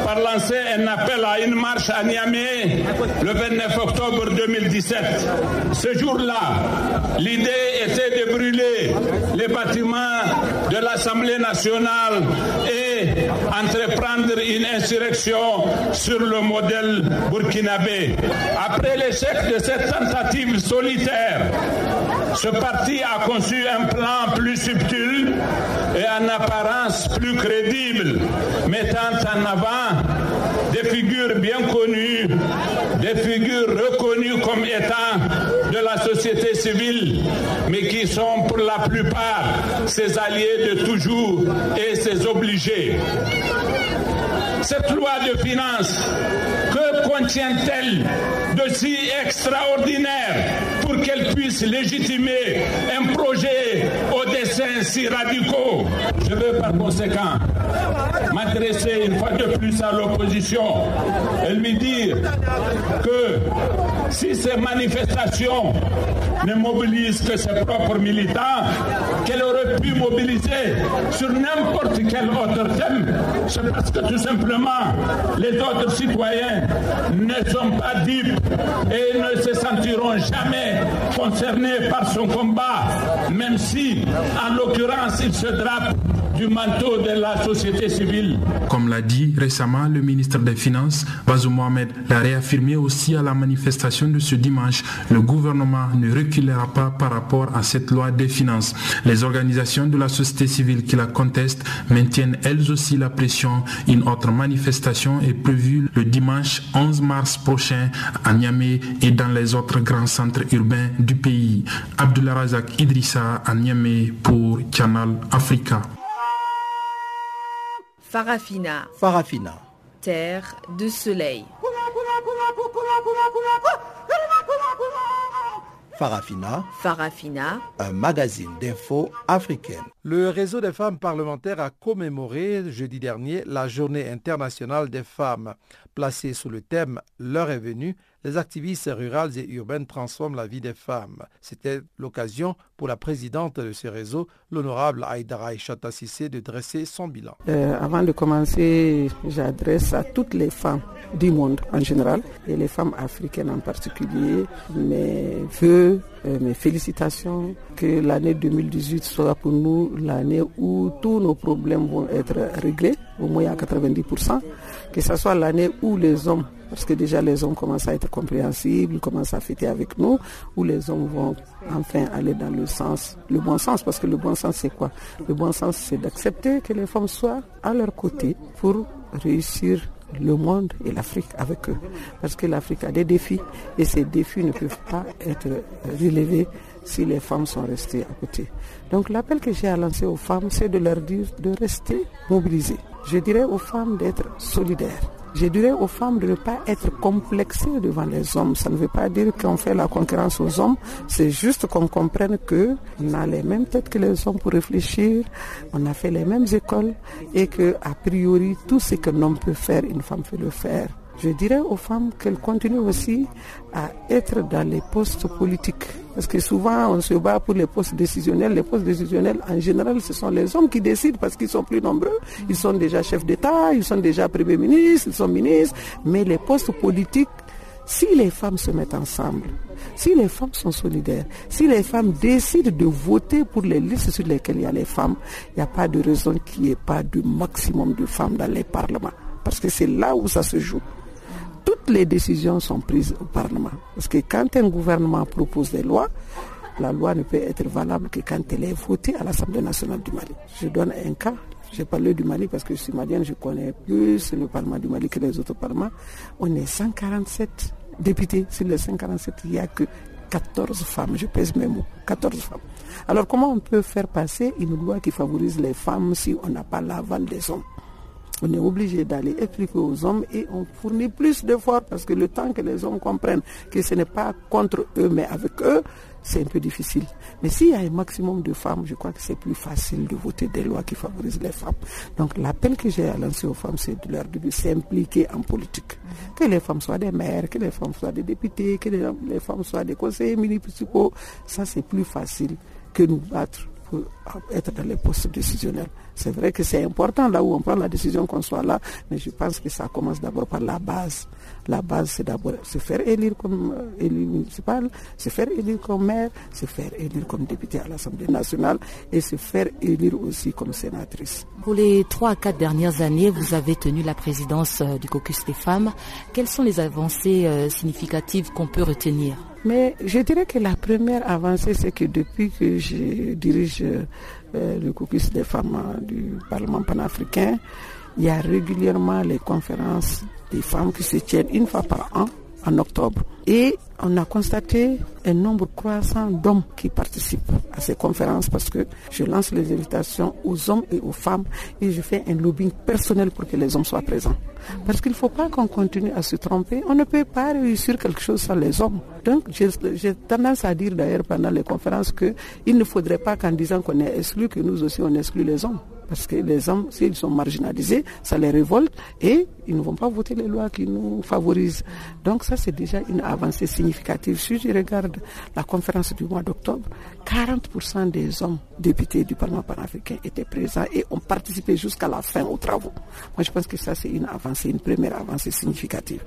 Speaker 20: par lancer un appel à une marche à Niamey le 29 octobre 2017. Ce jour-là, l'idée était de brûler les bâtiments de l'Assemblée nationale et entreprendre une insurrection sur le modèle burkinabé. Après l'échec de cette tentative solitaire, ce parti a conçu un plan plus subtil et en apparence plus crédible, mettant en avant des figures bien connues, des figures reconnues comme étant de la société civile, mais qui sont pour la plupart ses alliés de toujours et ses obligés. Cette loi de finances, que contient-elle de si extraordinaire pour qu'elle puisse légitimer un projet dessins si radicaux Je veux par conséquent m'adresser une fois de plus à l'opposition et lui dire que si ces manifestations ne mobilisent que ses propres militants, qu'elle aurait pu mobiliser sur n'importe quel autre thème, c'est parce que tout simplement les autres citoyens ne sont pas dupes et ne se sentiront jamais concernés par son combat, même si, en l'occurrence, il se drape du manteau de la société civile.
Speaker 17: Comme l'a dit récemment le ministre des Finances, Bazoum Mohamed, l'a réaffirmé aussi à la manifestation de ce dimanche, le gouvernement ne reculera pas par rapport à cette loi des finances. Les organisations de la société civile qui la contestent maintiennent elles aussi la pression. Une autre manifestation est prévue le dimanche 11 mars prochain à Niamey et dans les autres grands centres urbains du pays. Abdullah Razak Idrissa à Niamey pour Canal Africa.
Speaker 5: Farafina.
Speaker 2: Farafina.
Speaker 5: Terre de soleil.
Speaker 2: Farafina.
Speaker 5: Farafina.
Speaker 2: Un magazine d'infos africaine. Le réseau des femmes parlementaires a commémoré jeudi dernier la journée internationale des femmes. Placée sous le thème L'heure est venue, les activistes rurales et urbaines transforment la vie des femmes. C'était l'occasion pour la présidente de ce réseau, l'honorable Aïdara Ishata Sissé, de dresser son bilan.
Speaker 21: Euh, avant de commencer, j'adresse à toutes les femmes du monde en général et les femmes africaines en particulier mes voeux, euh, mes félicitations, que l'année 2018 soit pour nous l'année où tous nos problèmes vont être réglés, au moins à 90%, que ce soit l'année où les hommes parce que déjà les hommes commencent à être compréhensibles, commencent à fêter avec nous, où les hommes vont enfin aller dans le sens, le bon sens, parce que le bon sens c'est quoi? Le bon sens c'est d'accepter que les femmes soient à leur côté pour réussir le monde et l'Afrique avec eux. Parce que l'Afrique a des défis et ces défis ne peuvent pas être relevés si les femmes sont restées à côté. Donc l'appel que j'ai à lancer aux femmes, c'est de leur dire de rester mobilisées. Je dirais aux femmes d'être solidaires je dirais aux femmes de ne pas être complexées devant les hommes. Ça ne veut pas dire qu'on fait la concurrence aux hommes. C'est juste qu'on comprenne qu'on a les mêmes têtes que les hommes pour réfléchir. On a fait les mêmes écoles et que, a priori, tout ce qu'un homme peut faire, une femme peut le faire. Je dirais aux femmes qu'elles continuent aussi à être dans les postes politiques. Parce que souvent, on se bat pour les postes décisionnels. Les postes décisionnels, en général, ce sont les hommes qui décident parce qu'ils sont plus nombreux. Ils sont déjà chefs d'État, ils sont déjà premiers ministres, ils sont ministres. Mais les postes politiques, si les femmes se mettent ensemble, si les femmes sont solidaires, si les femmes décident de voter pour les listes sur lesquelles il y a les femmes, il n'y a pas de raison qu'il n'y ait pas de maximum de femmes dans les parlements. Parce que c'est là où ça se joue toutes les décisions sont prises au Parlement. Parce que quand un gouvernement propose des lois, la loi ne peut être valable que quand elle est votée à l'Assemblée nationale du Mali. Je donne un cas. J'ai parlé du Mali parce que je suis malienne, je connais plus le Parlement du Mali que les autres parlements. On est 147 députés. Sur les 147, il n'y a que 14 femmes. Je pèse mes mots. 14 femmes. Alors comment on peut faire passer une loi qui favorise les femmes si on n'a pas l'aval des hommes? On est obligé d'aller expliquer aux hommes et on fournit plus d'efforts parce que le temps que les hommes comprennent que ce n'est pas contre eux mais avec eux, c'est un peu difficile. Mais s'il y a un maximum de femmes, je crois que c'est plus facile de voter des lois qui favorisent les femmes. Donc l'appel que j'ai à lancer aux femmes, c'est de leur de s'impliquer en politique. Que les femmes soient des maires, que les femmes soient des députés, que les femmes soient des conseillers municipaux, ça c'est plus facile que nous battre pour être dans les postes décisionnels. C'est vrai que c'est important là où on prend la décision qu'on soit là, mais je pense que ça commence d'abord par la base. La base, c'est d'abord se faire élire comme euh, élu municipal, se faire élire comme maire, se faire élire comme député à l'Assemblée nationale et se faire élire aussi comme sénatrice.
Speaker 4: Pour les trois à quatre dernières années, vous avez tenu la présidence euh, du caucus des femmes. Quelles sont les avancées euh, significatives qu'on peut retenir?
Speaker 21: Mais je dirais que la première avancée, c'est que depuis que je dirige euh, le caucus des femmes du Parlement panafricain, il y a régulièrement les conférences des femmes qui se tiennent une fois par an en octobre. Et on a constaté un nombre croissant d'hommes qui participent à ces conférences parce que je lance les invitations aux hommes et aux femmes et je fais un lobbying personnel pour que les hommes soient présents. Parce qu'il ne faut pas qu'on continue à se tromper. On ne peut pas réussir quelque chose sans les hommes. Donc j'ai tendance à dire d'ailleurs pendant les conférences qu'il ne faudrait pas qu'en disant qu'on est exclu, que nous aussi on exclut les hommes. Parce que les hommes, s'ils sont marginalisés, ça les révolte et ils ne vont pas voter les lois qui nous favorisent. Donc ça, c'est déjà une avancée significative. Si je regarde la conférence du mois d'octobre, 40% des hommes députés du Parlement panafricain étaient présents et ont participé jusqu'à la fin aux travaux. Moi, je pense que ça, c'est une avancée, une première avancée significative.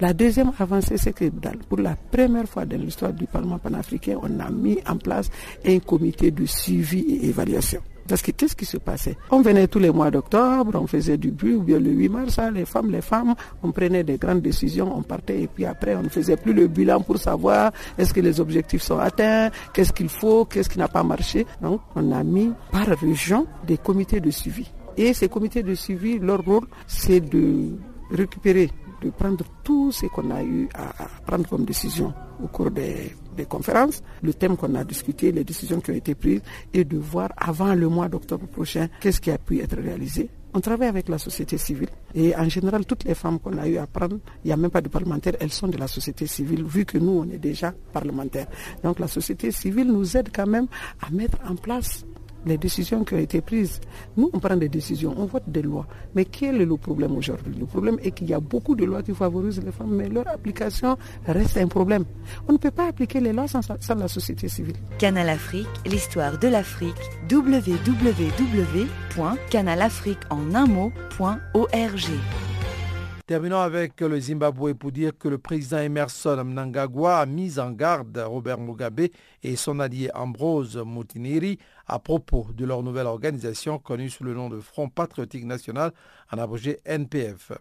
Speaker 21: La deuxième avancée, c'est que pour la première fois dans l'histoire du Parlement panafricain, on a mis en place un comité de suivi et évaluation. Parce que qu'est-ce qui se passait? On venait tous les mois d'octobre, on faisait du but, ou bien le 8 mars, hein, les femmes, les femmes, on prenait des grandes décisions, on partait et puis après on ne faisait plus le bilan pour savoir est-ce que les objectifs sont atteints, qu'est-ce qu'il faut, qu'est-ce qui n'a pas marché. Donc on a mis par région des comités de suivi. Et ces comités de suivi, leur rôle, c'est de récupérer, de prendre tout ce qu'on a eu à prendre comme décision au cours des des conférences, le thème qu'on a discuté, les décisions qui ont été prises et de voir avant le mois d'octobre prochain qu'est-ce qui a pu être réalisé on travaille avec la société civile. Et en général, toutes les femmes qu'on a eu à prendre, il n'y a même pas de parlementaires, elles sont de la société civile, vu que nous, on est déjà parlementaires. Donc la société civile nous aide quand même à mettre en place les décisions qui ont été prises. Nous, on prend des décisions, on vote des lois. Mais quel est le problème aujourd'hui? Le problème est qu'il y a beaucoup de lois qui favorisent les femmes, mais leur application reste un problème. On ne peut pas appliquer les lois sans, la société civile.
Speaker 14: Canal Afrique, l'histoire de l'Afrique, www.canalafriqueenunmot.org.
Speaker 2: Terminons avec le Zimbabwe pour dire que le président Emerson Mnangagwa a mis en garde Robert Mugabe et son allié Ambrose Mutineri à propos de leur nouvelle organisation connue sous le nom de Front Patriotique National, en abrégé NPF.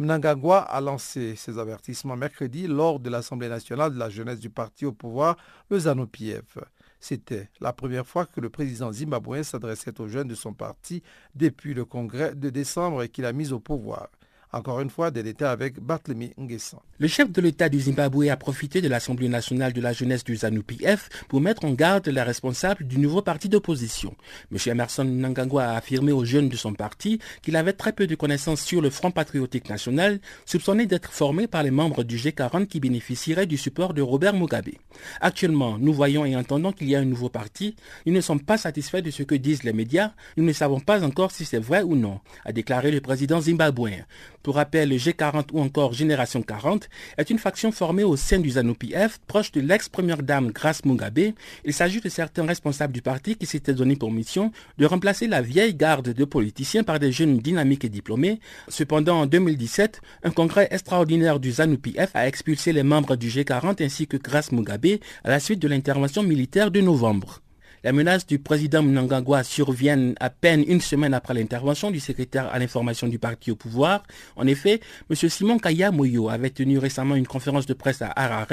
Speaker 2: Mnangagwa a lancé ses avertissements mercredi lors de l'Assemblée nationale de la jeunesse du parti au pouvoir, le ZANU-PF. C'était la première fois que le président zimbabwéen s'adressait aux jeunes de son parti depuis le congrès de décembre qu'il a mis au pouvoir. Encore une fois, des détails avec Bartlemy Nguessan.
Speaker 11: Le chef de l'État du Zimbabwe a profité de l'Assemblée nationale de la jeunesse du ZANU-PF pour mettre en garde les responsables du nouveau parti d'opposition. M. Emerson Nangangwa a affirmé aux jeunes de son parti qu'il avait très peu de connaissances sur le Front patriotique national, soupçonné d'être formé par les membres du G40 qui bénéficieraient du support de Robert Mugabe. Actuellement, nous voyons et entendons qu'il y a un nouveau parti. Nous ne sommes pas satisfaits de ce que disent les médias. Nous ne savons pas encore si c'est vrai ou non, a déclaré le président zimbabwéen. Pour rappel, le G40 ou encore Génération 40 est une faction formée au sein du ZANU-PF, proche de l'ex-première dame Grace Mugabe. Il s'agit de certains responsables du parti qui s'étaient donné pour mission de remplacer la vieille garde de politiciens par des jeunes dynamiques et diplômés. Cependant, en 2017, un congrès extraordinaire du ZANU-PF a expulsé les membres du G40 ainsi que Grace Mugabe à la suite de l'intervention militaire de novembre. La menace du président Mnangagwa survient à peine une semaine après l'intervention du secrétaire à l'information du parti au pouvoir. En effet, M. Simon Kaya Moyo avait tenu récemment une conférence de presse à Harare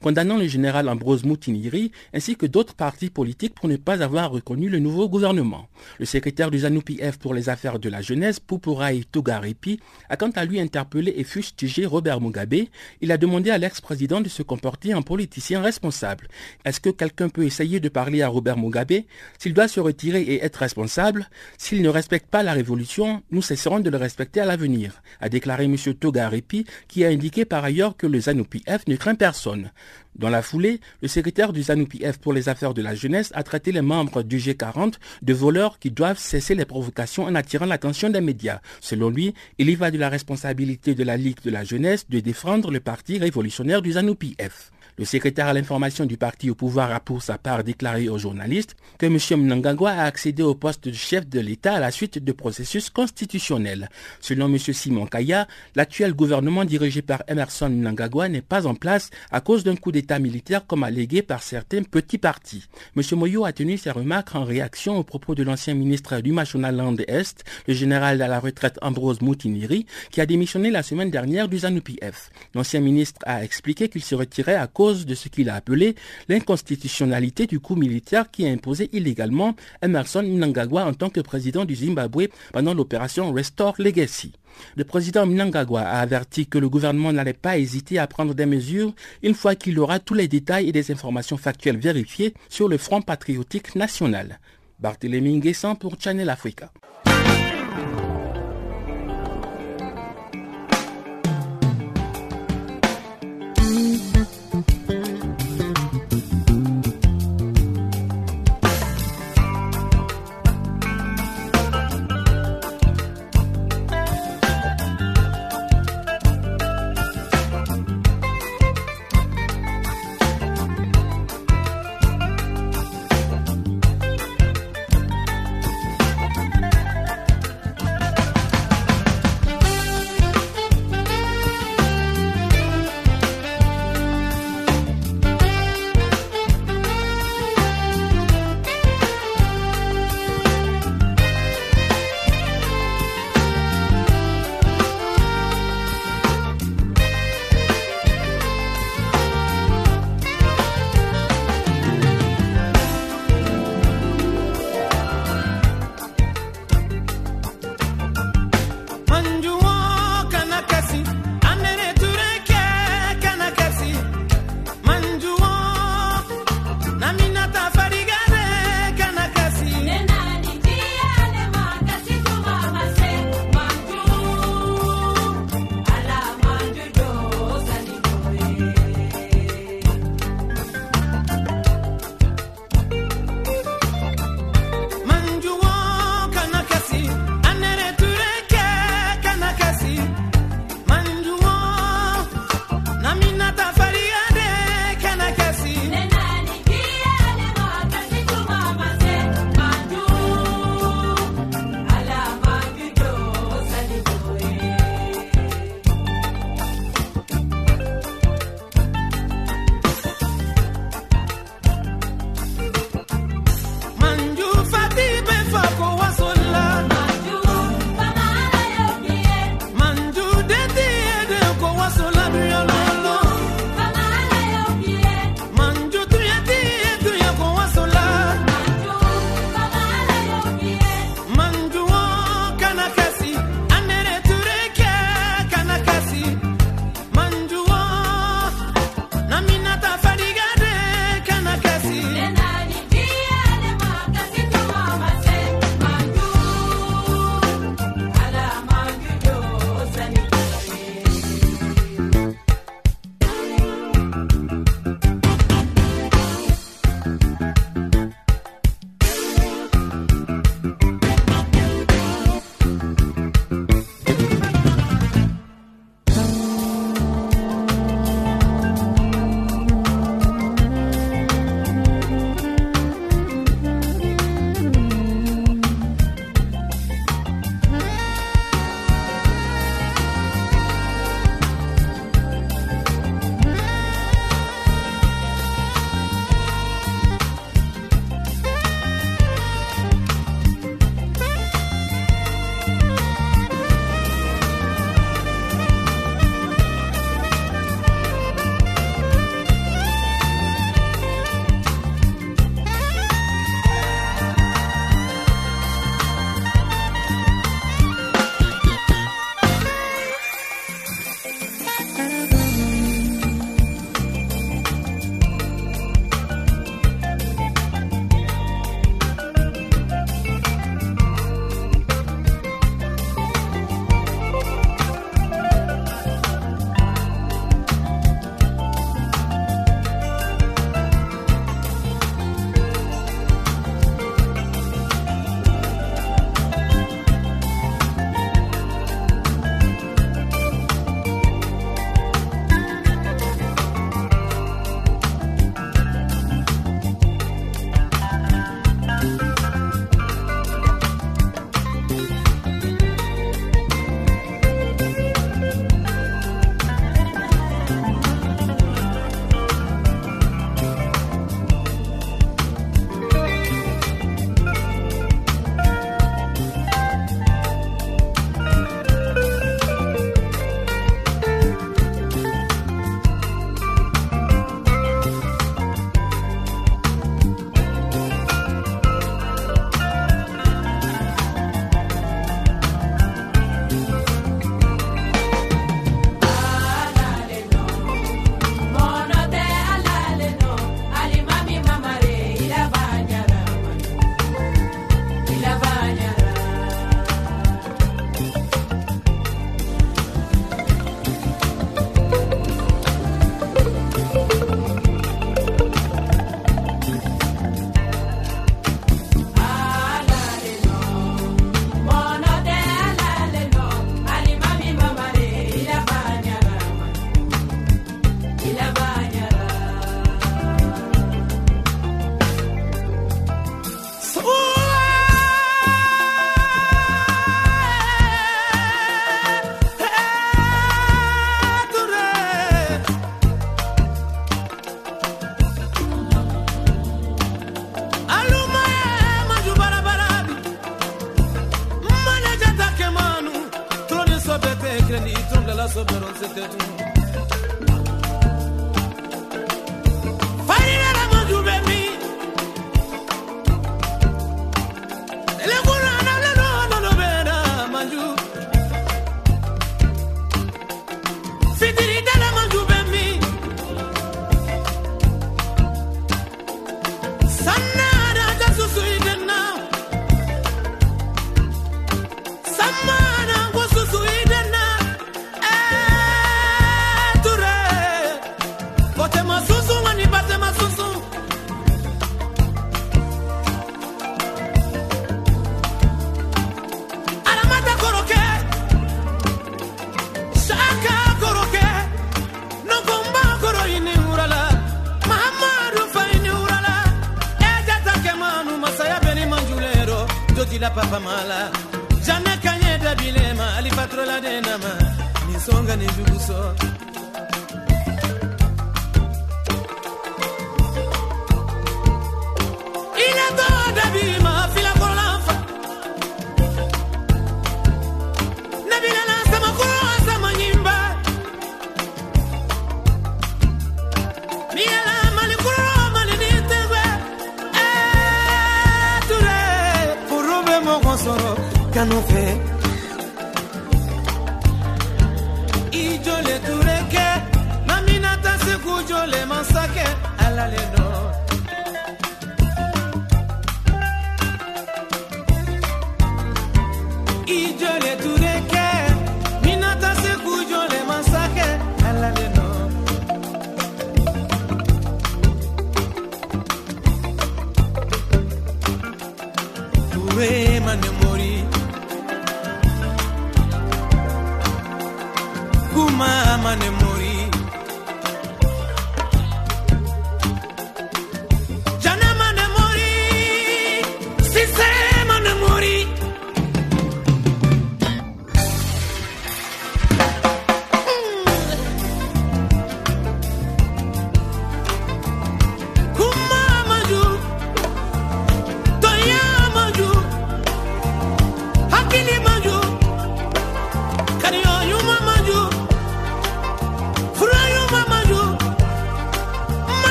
Speaker 11: condamnant le général Ambrose Moutiniri ainsi que d'autres partis politiques pour ne pas avoir reconnu le nouveau gouvernement. Le secrétaire du ZANU-PF pour les affaires de la jeunesse, Pupurai Tugaripi, a quant à lui interpellé et fustigé Robert Mugabe. Il a demandé à l'ex-président de se comporter en politicien responsable. Est-ce que quelqu'un peut essayer de parler à Robert Mugabe? S'il doit se retirer et être responsable, s'il ne respecte pas la révolution, nous cesserons de le respecter à l'avenir, a déclaré M. Togaripi, qui a indiqué par ailleurs que le ZANU-PF ne craint personne. Dans la foulée, le secrétaire du ZANU-PF pour les affaires de la jeunesse a traité les membres du G40 de voleurs qui doivent cesser les provocations en attirant l'attention des médias. Selon lui, il y va de la responsabilité de la Ligue de la jeunesse de défendre le parti révolutionnaire du ZANU-PF. Le secrétaire à l'information du parti au pouvoir a pour sa part déclaré aux journalistes que M. Mnangagwa a accédé au poste de chef de l'État à la suite de processus constitutionnels. Selon M. Simon Kaya, l'actuel gouvernement dirigé par Emerson Mnangagwa n'est pas en place à cause d'un coup d'État militaire comme allégué par certains petits partis. M. Moyo a tenu ses remarques en réaction aux propos de l'ancien ministre du Mashonaland Est, le général à la retraite Ambrose Moutiniri, qui a démissionné la semaine dernière du ZANU-PF. L'ancien ministre a expliqué qu'il se retirait à cause de ce qu'il a appelé l'inconstitutionnalité du coup militaire qui a imposé illégalement Emerson Mnangagwa en tant que président du Zimbabwe pendant l'opération Restore Legacy. Le président Mnangagwa a averti que le gouvernement n'allait pas hésiter à prendre des mesures une fois qu'il aura tous les détails et des informations factuelles vérifiées sur le Front patriotique national. Barthélémy Nguessan pour Channel Africa.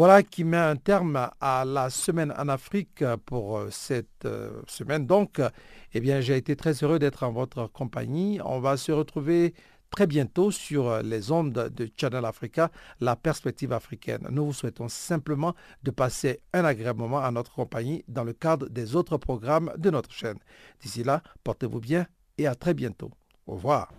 Speaker 2: Voilà qui met un terme à la semaine en Afrique pour euh, cette euh, semaine. Donc, eh bien, j'ai été très heureux d'être en votre compagnie. On va se retrouver très bientôt sur euh, les ondes de Channel Africa, la perspective africaine. Nous vous souhaitons simplement de passer un agréable moment à notre compagnie dans le cadre des autres programmes de notre chaîne. D'ici là, portez-vous bien et à très bientôt. Au revoir.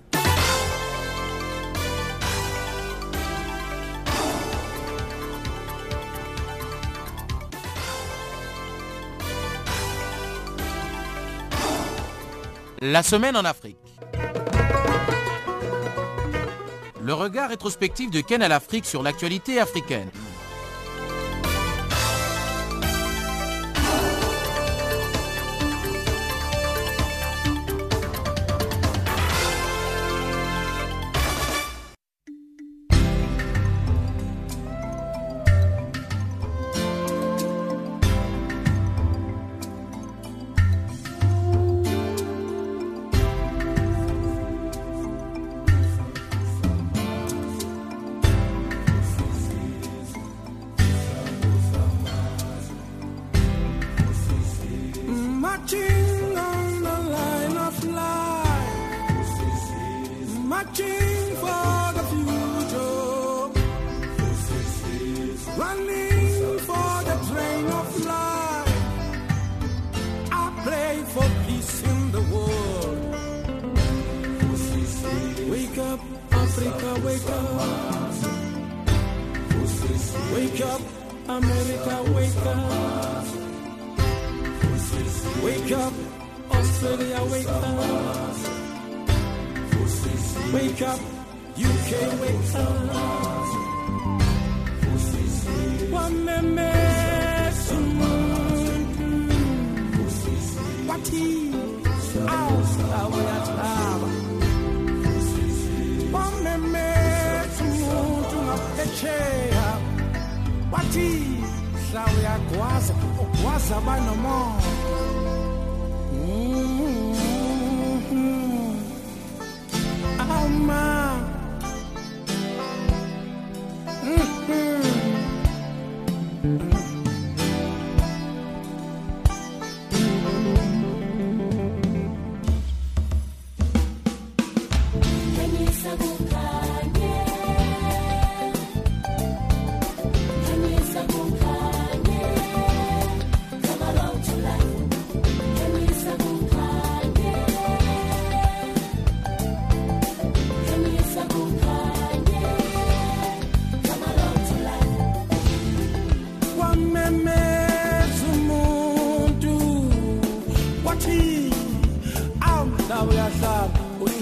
Speaker 1: La semaine en Afrique. Le regard rétrospectif de Ken à l'Afrique sur l'actualité africaine.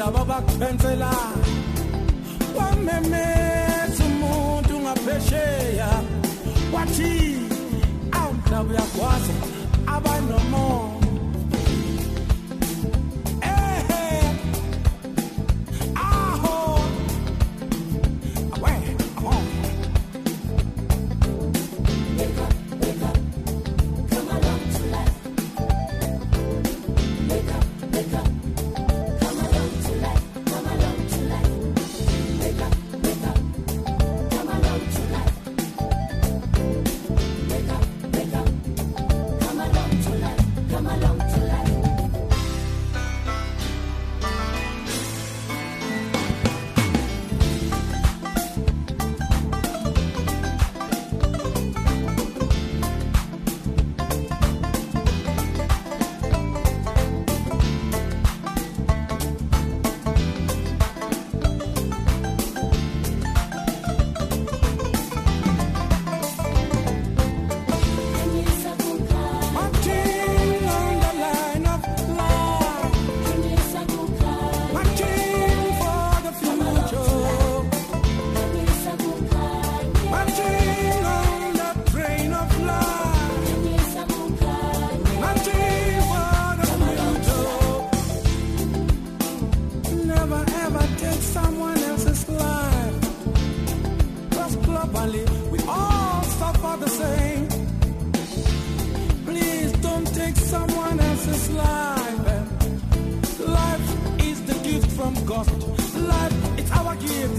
Speaker 22: laba bakuphentsela wamemetha umuntu ngaphesheya. Wathi awu mhlaba uyagwaza abanomoya. cost. Life, it's our gift.